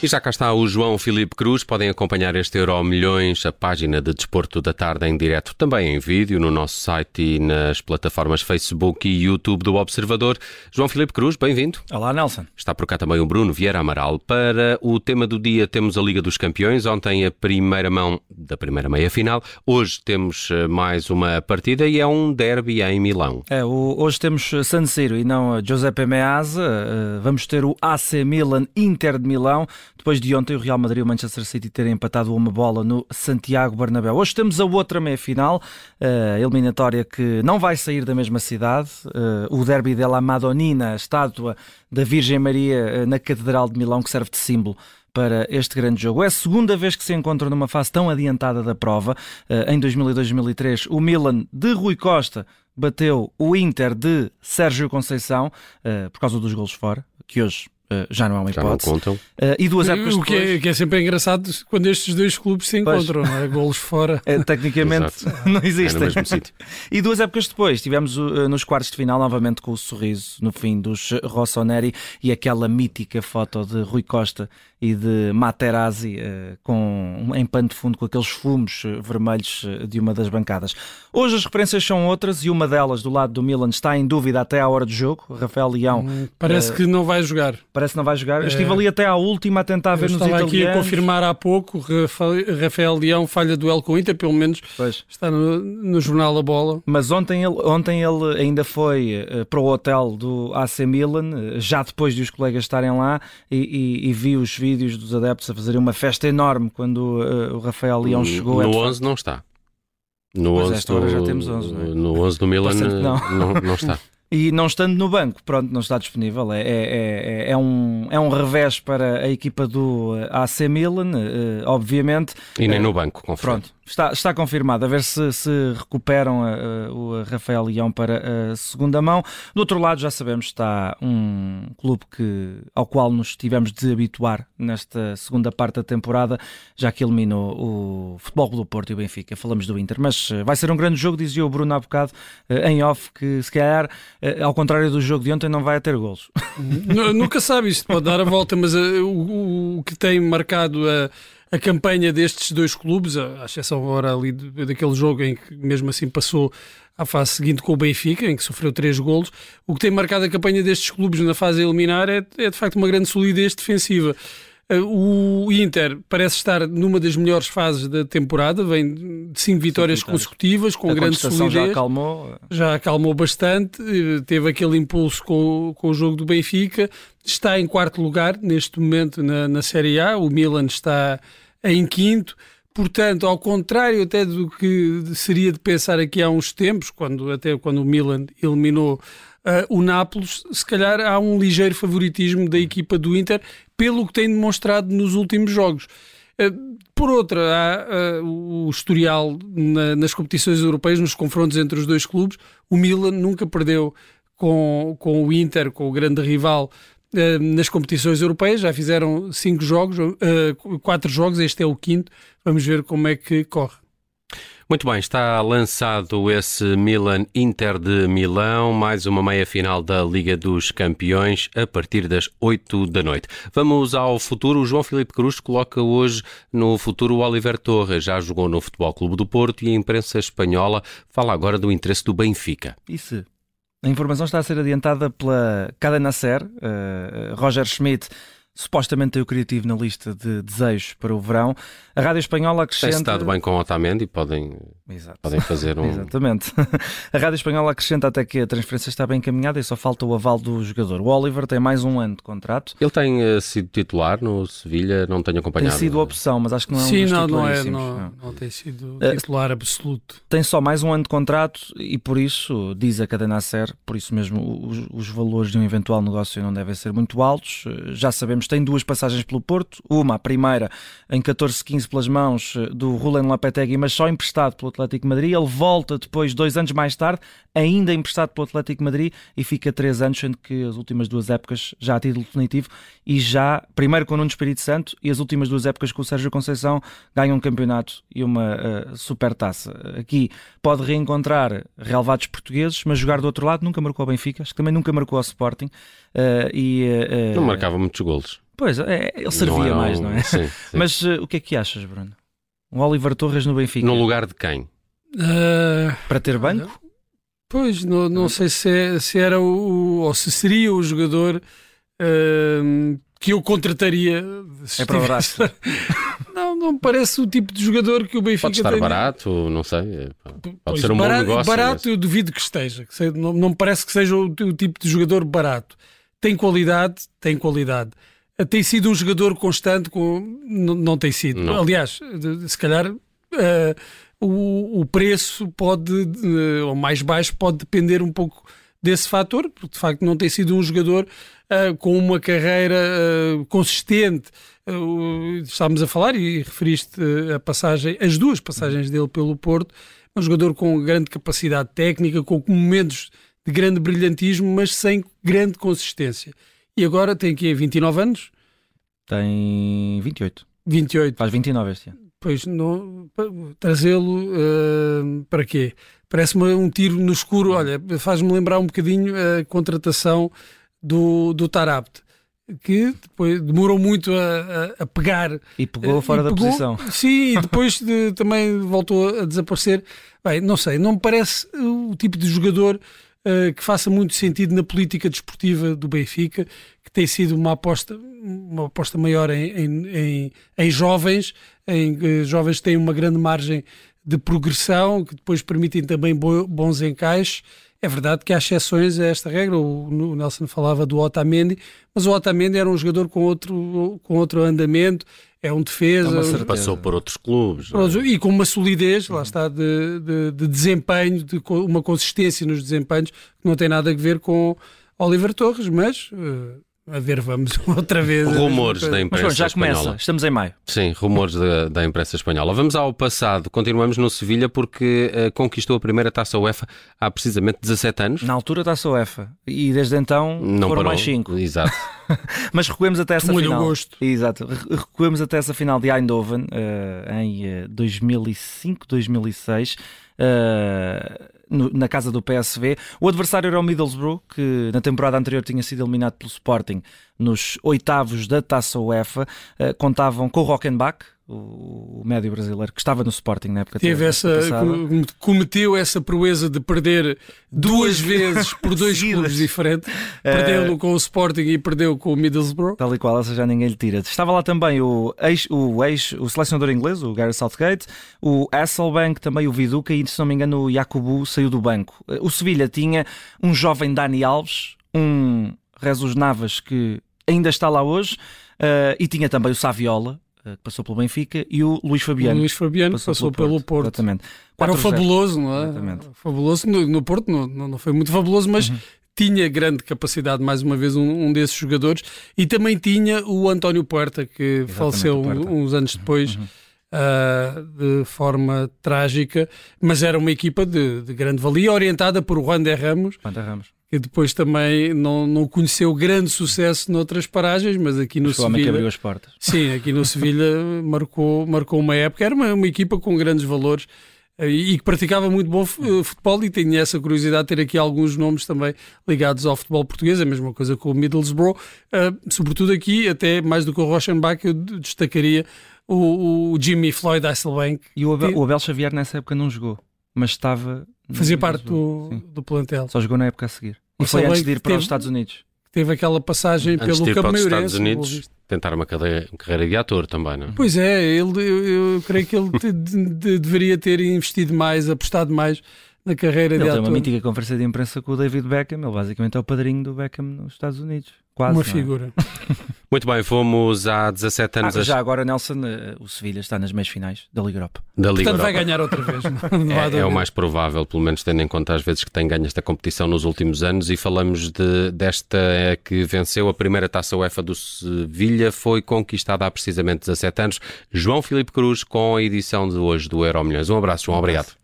E já cá está o João Filipe Cruz. Podem acompanhar este Euro Milhões, a página de Desporto da Tarde em direto, também em vídeo, no nosso site e nas plataformas Facebook e YouTube do Observador. João Filipe Cruz, bem-vindo. Olá, Nelson. Está por cá também o Bruno Vieira Amaral. Para o tema do dia temos a Liga dos Campeões. Ontem a primeira mão da primeira meia-final. Hoje temos eh, mais uma partida e é um derby em Milão. É, hoje temos San Siro e não Giuseppe Meazza. Uh, vamos ter o AC Milan Inter de Milão depois de ontem o Real Madrid e o Manchester City terem empatado uma bola no Santiago Bernabéu. Hoje temos a outra meia-final, eh, eliminatória que não vai sair da mesma cidade, eh, o derby della Madonnina, a estátua da Virgem Maria eh, na Catedral de Milão, que serve de símbolo para este grande jogo. É a segunda vez que se encontram numa fase tão adiantada da prova. Em 2002-2003, o Milan de Rui Costa bateu o Inter de Sérgio Conceição por causa dos golos fora, que hoje Uh, já não é uma hipótese. Já não contam. Uh, e duas épocas o que, depois... é, que é sempre engraçado quando estes dois clubes se encontram, não é? Golos fora. É, tecnicamente não existem. É e duas épocas depois tivemos uh, nos quartos de final novamente com o sorriso no fim dos Rossoneri e aquela mítica foto de Rui Costa e de Materazzi com, em pano de fundo com aqueles fumos vermelhos de uma das bancadas. Hoje as referências são outras e uma delas do lado do Milan está em dúvida até à hora do jogo. Rafael Leão. Hum, parece que não vai jogar parece que não vai jogar. Eu estive é. ali até à última a tentar ver nos italianos. Estava aqui a confirmar há pouco, Rafael Leão falha duelo com o Inter, pelo menos pois. está no, no, jornal A Bola. Mas ontem ele, ontem ele ainda foi uh, para o hotel do AC Milan, uh, já depois de os colegas estarem lá, e, e, e, vi os vídeos dos adeptos a fazerem uma festa enorme quando uh, o Rafael Leão chegou. No é 11 não está. No 11 do, já temos 11, é? no 11 do Milan não. Não, não está. E não estando no banco, pronto, não está disponível. É, é, é, é, um, é um revés para a equipa do AC Milan, obviamente. E nem no banco, confirmo. Está, está confirmado, a ver se, se recuperam a, a, o Rafael Leão para a segunda mão. Do outro lado, já sabemos, está um clube que, ao qual nos tivemos de habituar nesta segunda parte da temporada, já que eliminou o Futebol do Porto e o Benfica. Falamos do Inter, mas eh, vai ser um grande jogo, dizia o Bruno há bocado, eh, em off, que se calhar, eh, ao contrário do jogo de ontem, não vai ter golos. Nunca sabe, isto pode dar a volta, mas o, o, o que tem marcado a a campanha destes dois clubes, à exceção agora ali daquele jogo em que mesmo assim passou à fase seguinte com o Benfica, em que sofreu três golos, o que tem marcado a campanha destes clubes na fase eliminar é, é de facto uma grande solidez defensiva. Eh, o Inter parece estar numa das melhores fases da temporada, vem de cinco vitórias consecutivas, com a grande solidez. Já acalmou. Já acalmou bastante, eh, teve aquele impulso com, com o jogo do Benfica, está em quarto lugar neste momento na, na Série A, o Milan está em quinto. Portanto, ao contrário até do que seria de pensar aqui há uns tempos, quando até quando o Milan eliminou uh, o Nápoles, se calhar há um ligeiro favoritismo da equipa do Inter, pelo que tem demonstrado nos últimos jogos. Uh, por outra, há uh, o historial na, nas competições europeias, nos confrontos entre os dois clubes. O Milan nunca perdeu com, com o Inter, com o grande rival, nas competições europeias. Já fizeram cinco jogos, quatro jogos, este é o quinto. Vamos ver como é que corre. Muito bem, está lançado esse Milan Inter de Milão, mais uma meia final da Liga dos Campeões a partir das 8 da noite. Vamos ao futuro. O João Filipe Cruz coloca hoje no futuro o Oliver Torres. Já jogou no Futebol Clube do Porto e a imprensa espanhola fala agora do interesse do Benfica. Isso. A informação está a ser adiantada pela Cadena Ser, uh, Roger Schmidt supostamente tem o criativo na lista de desejos para o verão. A Rádio Espanhola acrescenta... Tem estado bem com o Otamendi, podem, Exato. podem fazer um... Exatamente. A Rádio Espanhola acrescenta até que a transferência está bem encaminhada e só falta o aval do jogador. O Oliver tem mais um ano de contrato. Ele tem uh, sido titular no Sevilha, não tenho acompanhado. Tem sido opção, mas acho que não é Sim, um não, não é, não, não. não tem sido eh, titular uh, absoluto. Tem só mais um ano de contrato e por isso, diz a cadena Ser, por isso mesmo os, os valores de um eventual negócio não devem ser muito altos. Eh, já sabemos tem duas passagens pelo Porto, uma, a primeira, em 14-15 pelas mãos eh, do Rulen Lapetegui, mas só emprestado pelo Atlético Madrid. Ele volta depois, dois anos mais tarde, ainda emprestado pelo Atlético Madrid e fica três anos, sendo que as últimas duas épocas já a título definitivo e já, primeiro com o Nuno Espírito Santo e as últimas duas épocas com o Sérgio Conceição, ganha um campeonato e uma uh, super taça. Aqui pode reencontrar relevados portugueses, mas jogar do outro lado nunca marcou ao Benfica, acho que também nunca marcou ao Sporting. Uh, e, uh, não marcava muitos golos. Pois, é, ele servia Não um- mais, não é? Sim, sim. Mas uh, o que é que achas, Bruno? O Oliver Torres no Benfica? No lugar de quem? Ah, Para ter banco? Pois, não, não sei se, é- se era o, ou se seria o jogador ahm, que eu contrataria. se É para o braço. Não, não me parece o tipo de jogador que o Benfica Pode estar tem. barato, não sei. é, Pode Pois, ser um barato, bom negócio. Barato, mas- eu duvido que esteja. que seja- não, não me parece que seja o, o tipo de jogador barato. Tem qualidade, tem qualidade. Ah, Tem sido um jogador constante, com, não, não tem sido. Não. Aliás, se calhar ah, o, o preço pode, eh, ou mais baixo, pode depender um pouco desse fator, porque de facto não tem sido um jogador ah, com uma carreira ah, consistente. O- estávamos a falar e referiste a passagem, as duas passagens dele pelo Porto, um jogador com grande capacidade técnica, com momentos de grande brilhantismo, mas sem grande consistência. E agora tem aqui 29 anos, Tem 28. 28. Faz 29 este ano. Pois não, trazê-lo ah, para quê? Parece-me um tiro no escuro. Olha, faz-me lembrar um bocadinho a contratação do, do Tarabt, que depois demorou muito a, a- a pegar. E pegou Eh, fora e da pegou- posição. Sim, e depois de- também voltou a desaparecer. Bem, não sei, não me parece o tipo de jogador ah, que faça muito sentido na política desportiva do Benfica, que tem sido uma aposta, uma aposta maior em, em, em- em jovens, em eh, jovens que têm uma grande margem de progressão, que depois permitem também bo- bons encaixes. É verdade que há exceções a esta regra, o, Nelson falava do Otamendi, mas o Otamendi era um jogador com outro, com outro andamento, é um defesa, É. Passou por outros clubes. é? E com uma solidez, lá está, de, de, de desempenho, de uma consistência nos desempenhos, que não tem nada a ver com Oliver Torres, mas eh, a ver, vamos outra vez. Rumores da Mas imprensa pronto, já espanhola. começa. Estamos em maio. Sim, rumores da, da imprensa espanhola. Vamos ao passado. Continuamos no Sevilha porque eh, conquistou a primeira taça UEFA há precisamente 17 anos. Na altura está a UEFA. E desde então Não foram parou. mais 5. Exato. Mas recuemos até essa final. gosto. Exato. Re- Recuemos até essa final de Eindhoven eh, em eh, 2005, 2006. Eh, no- na casa do PSV. O adversário era o Middlesbrough, que na temporada anterior tinha sido eliminado pelo Sporting nos oitavos da Taça UEFA. Eh, contavam com o Rockenbach, o, o médio brasileiro, que estava no Sporting na época Teve essa, cometeu essa proeza de perder duas vezes por dois clubes diferentes. Perdeu com o Sporting e perdeu com o Middlesbrough. Tal e qual, essa já ninguém lhe tira. Estava lá também o ex, o ex, o selecionador inglês, o Gary Southgate, o Hasselbank, também o Viduca e, se não me engano, o Jacobu saiu do banco. O Sevilha tinha um jovem Dani Alves, um Jesus Navas que ainda está lá hoje, eh, e tinha também o Saviola, eh, que passou pelo Benfica, e o Luís O Fabiano. Luís Fabiano passou, pelo Porto. Exatamente. Era 4-0. fabuloso, não é? Exatamente. Fabuloso no, no Porto, não, não foi muito fabuloso, mas Uhum. tinha grande capacidade, mais uma vez, um, um desses jogadores. E também tinha o António Puerta, que faleceu o Puerta. Uhum. uns anos depois. ah, de forma trágica, mas era uma equipa de, de grande valia, orientada por Juan de Ramos, Quanto a Ramos. Que depois também não, não conheceu grande sucesso noutras paragens, mas aqui no que Sevilha abriu as portas. Sim, aqui no Sevilha marcou, marcou uma época. Era uma, uma equipa com grandes valores eh, e que praticava muito bom eh, futebol e tinha essa curiosidade de ter aqui alguns nomes também ligados ao futebol português, a mesma coisa com o Middlesbrough. Eh, sobretudo aqui, até mais do que o Rochenbach, eu destacaria o, o Jimmy Floyd Hasselbank, E o Abel, o Abel Xavier nessa época não jogou, mas estava. Fazia parte do, sim. do plantel. Só jogou na época a seguir. E foi antes de ir para teve- os Estados Unidos. Teve aquela passagem Antes pelo de ir para Campo os. Estados Unidos, tentar uma carreira, carreira de ator também, não é? Pois é, ele, eu, eu creio que ele te- de- de- deveria ter investido mais, apostado mais na carreira Ele de tem uma ator. mítica conferência de imprensa com o David Beckham. Ele basicamente é o padrinho do Beckham nos Estados Unidos. Quase. Uma é? figura. Muito bem, fomos há 17 anos Ah, a- já agora, Nelson, eh, o Sevilha está nas meias finais da Liga Europa. da Liga Portanto, vai Europa. ganhar outra vez. Não, não há É, é o mais provável, pelo menos tendo em conta as vezes que tem ganho esta competição nos últimos anos e falamos de, desta eh, que venceu a primeira taça UEFA do Sevilha, foi conquistada há precisamente 17 anos. João Filipe Cruz com a edição de hoje do Euro Milhões. Um abraço, João, obrigado.